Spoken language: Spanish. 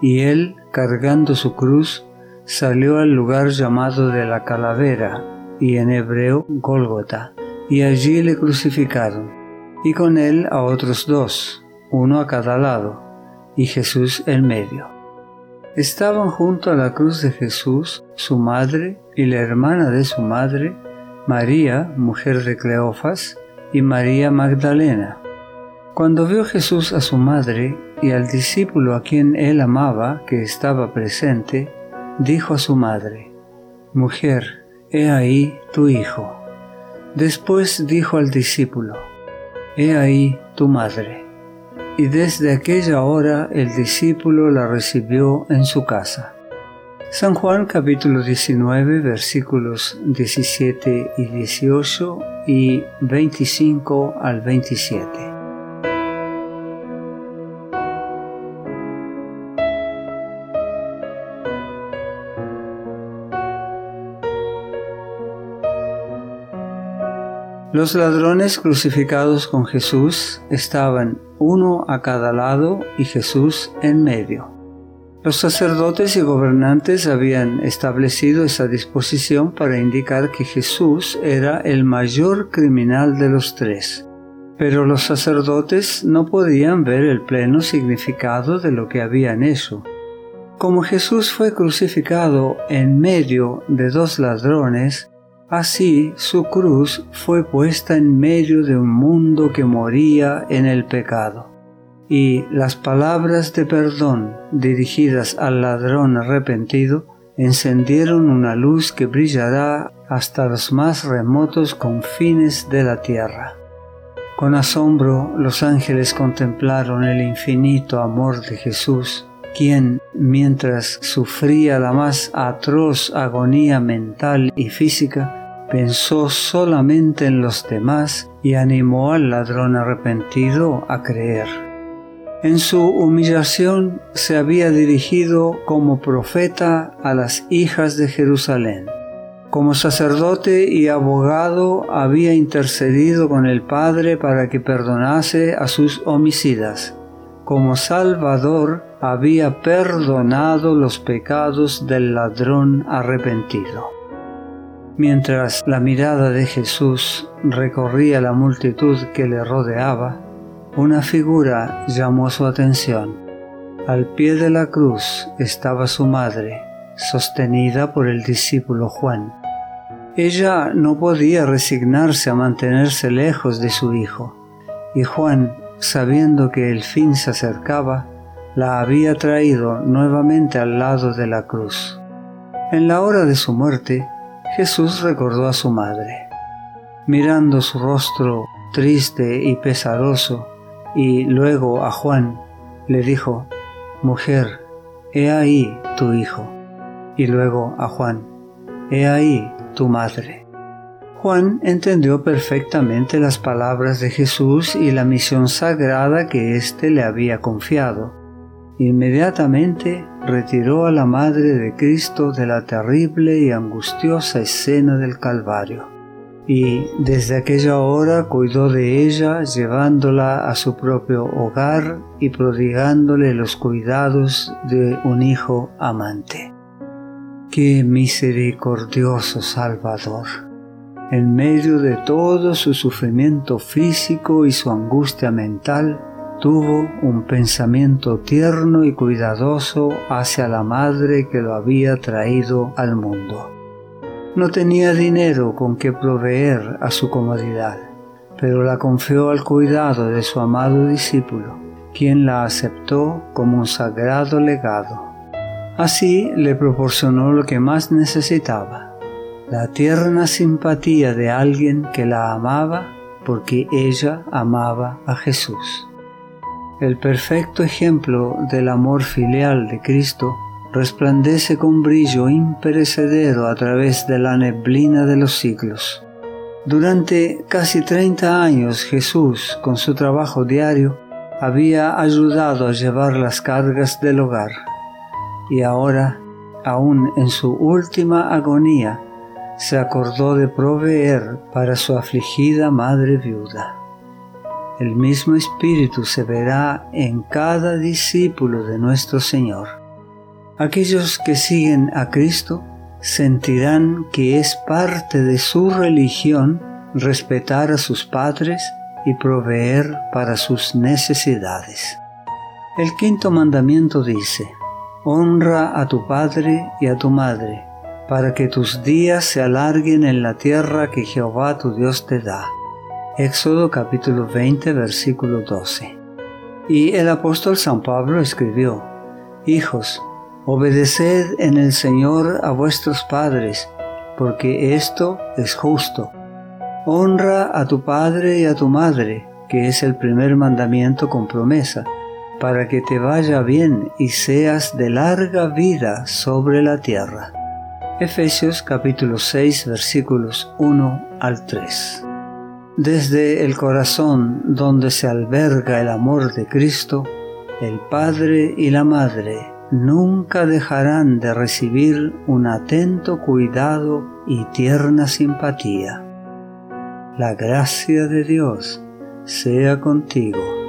y él, cargando su cruz, salió al lugar llamado de la calavera, y en hebreo Gólgota, y allí le crucificaron, y con él a otros dos, uno a cada lado, y Jesús en medio. Estaban junto a la cruz de Jesús su madre y la hermana de su madre, María, mujer de Cleofas, y María Magdalena. Cuando vio Jesús a su madre y al discípulo a quien él amaba, que estaba presente, dijo a su madre, Mujer, he ahí tu hijo. Después dijo al discípulo, He ahí tu madre. Y desde aquella hora el discípulo la recibió en su casa. San Juan capítulo 19 versículos 17 y 18 y 25 al 27. Los ladrones crucificados con Jesús estaban uno a cada lado y Jesús en medio. Los sacerdotes y gobernantes habían establecido esa disposición para indicar que Jesús era el mayor criminal de los tres. Pero los sacerdotes no podían ver el pleno significado de lo que habían hecho. Como Jesús fue crucificado en medio de dos ladrones, Así su cruz fue puesta en medio de un mundo que moría en el pecado. Y las palabras de perdón dirigidas al ladrón arrepentido encendieron una luz que brillará hasta los más remotos confines de la tierra. Con asombro los ángeles contemplaron el infinito amor de Jesús, quien, mientras sufría la más atroz agonía mental y física, pensó solamente en los demás y animó al ladrón arrepentido a creer. En su humillación se había dirigido como profeta a las hijas de Jerusalén. Como sacerdote y abogado había intercedido con el Padre para que perdonase a sus homicidas. Como Salvador había perdonado los pecados del ladrón arrepentido. Mientras la mirada de Jesús recorría la multitud que le rodeaba, una figura llamó su atención. Al pie de la cruz estaba su madre, sostenida por el discípulo Juan. Ella no podía resignarse a mantenerse lejos de su hijo, y Juan, sabiendo que el fin se acercaba, la había traído nuevamente al lado de la cruz. En la hora de su muerte, Jesús recordó a su madre. Mirando su rostro triste y pesaroso, y luego a Juan, le dijo, Mujer, he ahí tu hijo. Y luego a Juan, he ahí tu madre. Juan entendió perfectamente las palabras de Jesús y la misión sagrada que éste le había confiado Inmediatamente retiró a la Madre de Cristo de la terrible y angustiosa escena del Calvario, y desde aquella hora cuidó de ella llevándola a su propio hogar y prodigándole los cuidados de un hijo amante. ¡Qué misericordioso Salvador! En medio de todo su sufrimiento físico y su angustia mental, tuvo un pensamiento tierno y cuidadoso hacia la madre que lo había traído al mundo. No tenía dinero con que proveer a su comodidad, pero la confió al cuidado de su amado discípulo, quien la aceptó como un sagrado legado. Así le proporcionó lo que más necesitaba, la tierna simpatía de alguien que la amaba porque ella amaba a Jesús. El perfecto ejemplo del amor filial de Cristo resplandece con brillo imperecedero a través de la neblina de los siglos. Durante casi 30 años Jesús, con su trabajo diario, había ayudado a llevar las cargas del hogar. Y ahora, aún en su última agonía, se acordó de proveer para su afligida madre viuda el mismo Espíritu se verá en cada discípulo de nuestro Señor. Aquellos que siguen a Cristo sentirán que es parte de su religión respetar a sus padres y proveer para sus necesidades. El quinto mandamiento dice, Honra a tu padre y a tu madre, para que tus días se alarguen en la tierra que Jehová tu Dios te da. Éxodo capítulo 20 versículo 12. Y el apóstol San Pablo escribió, Hijos, obedeced en el Señor a vuestros padres, porque esto es justo. Honra a tu padre y a tu madre, que es el primer mandamiento con promesa para que te vaya bien y seas de larga vida sobre la tierra. Efesios capítulo 6 versículos 1 al 3. Desde el corazón donde se alberga el amor de Cristo, el Padre y la Madre nunca dejarán de recibir un atento cuidado y tierna simpatía. La gracia de Dios sea contigo.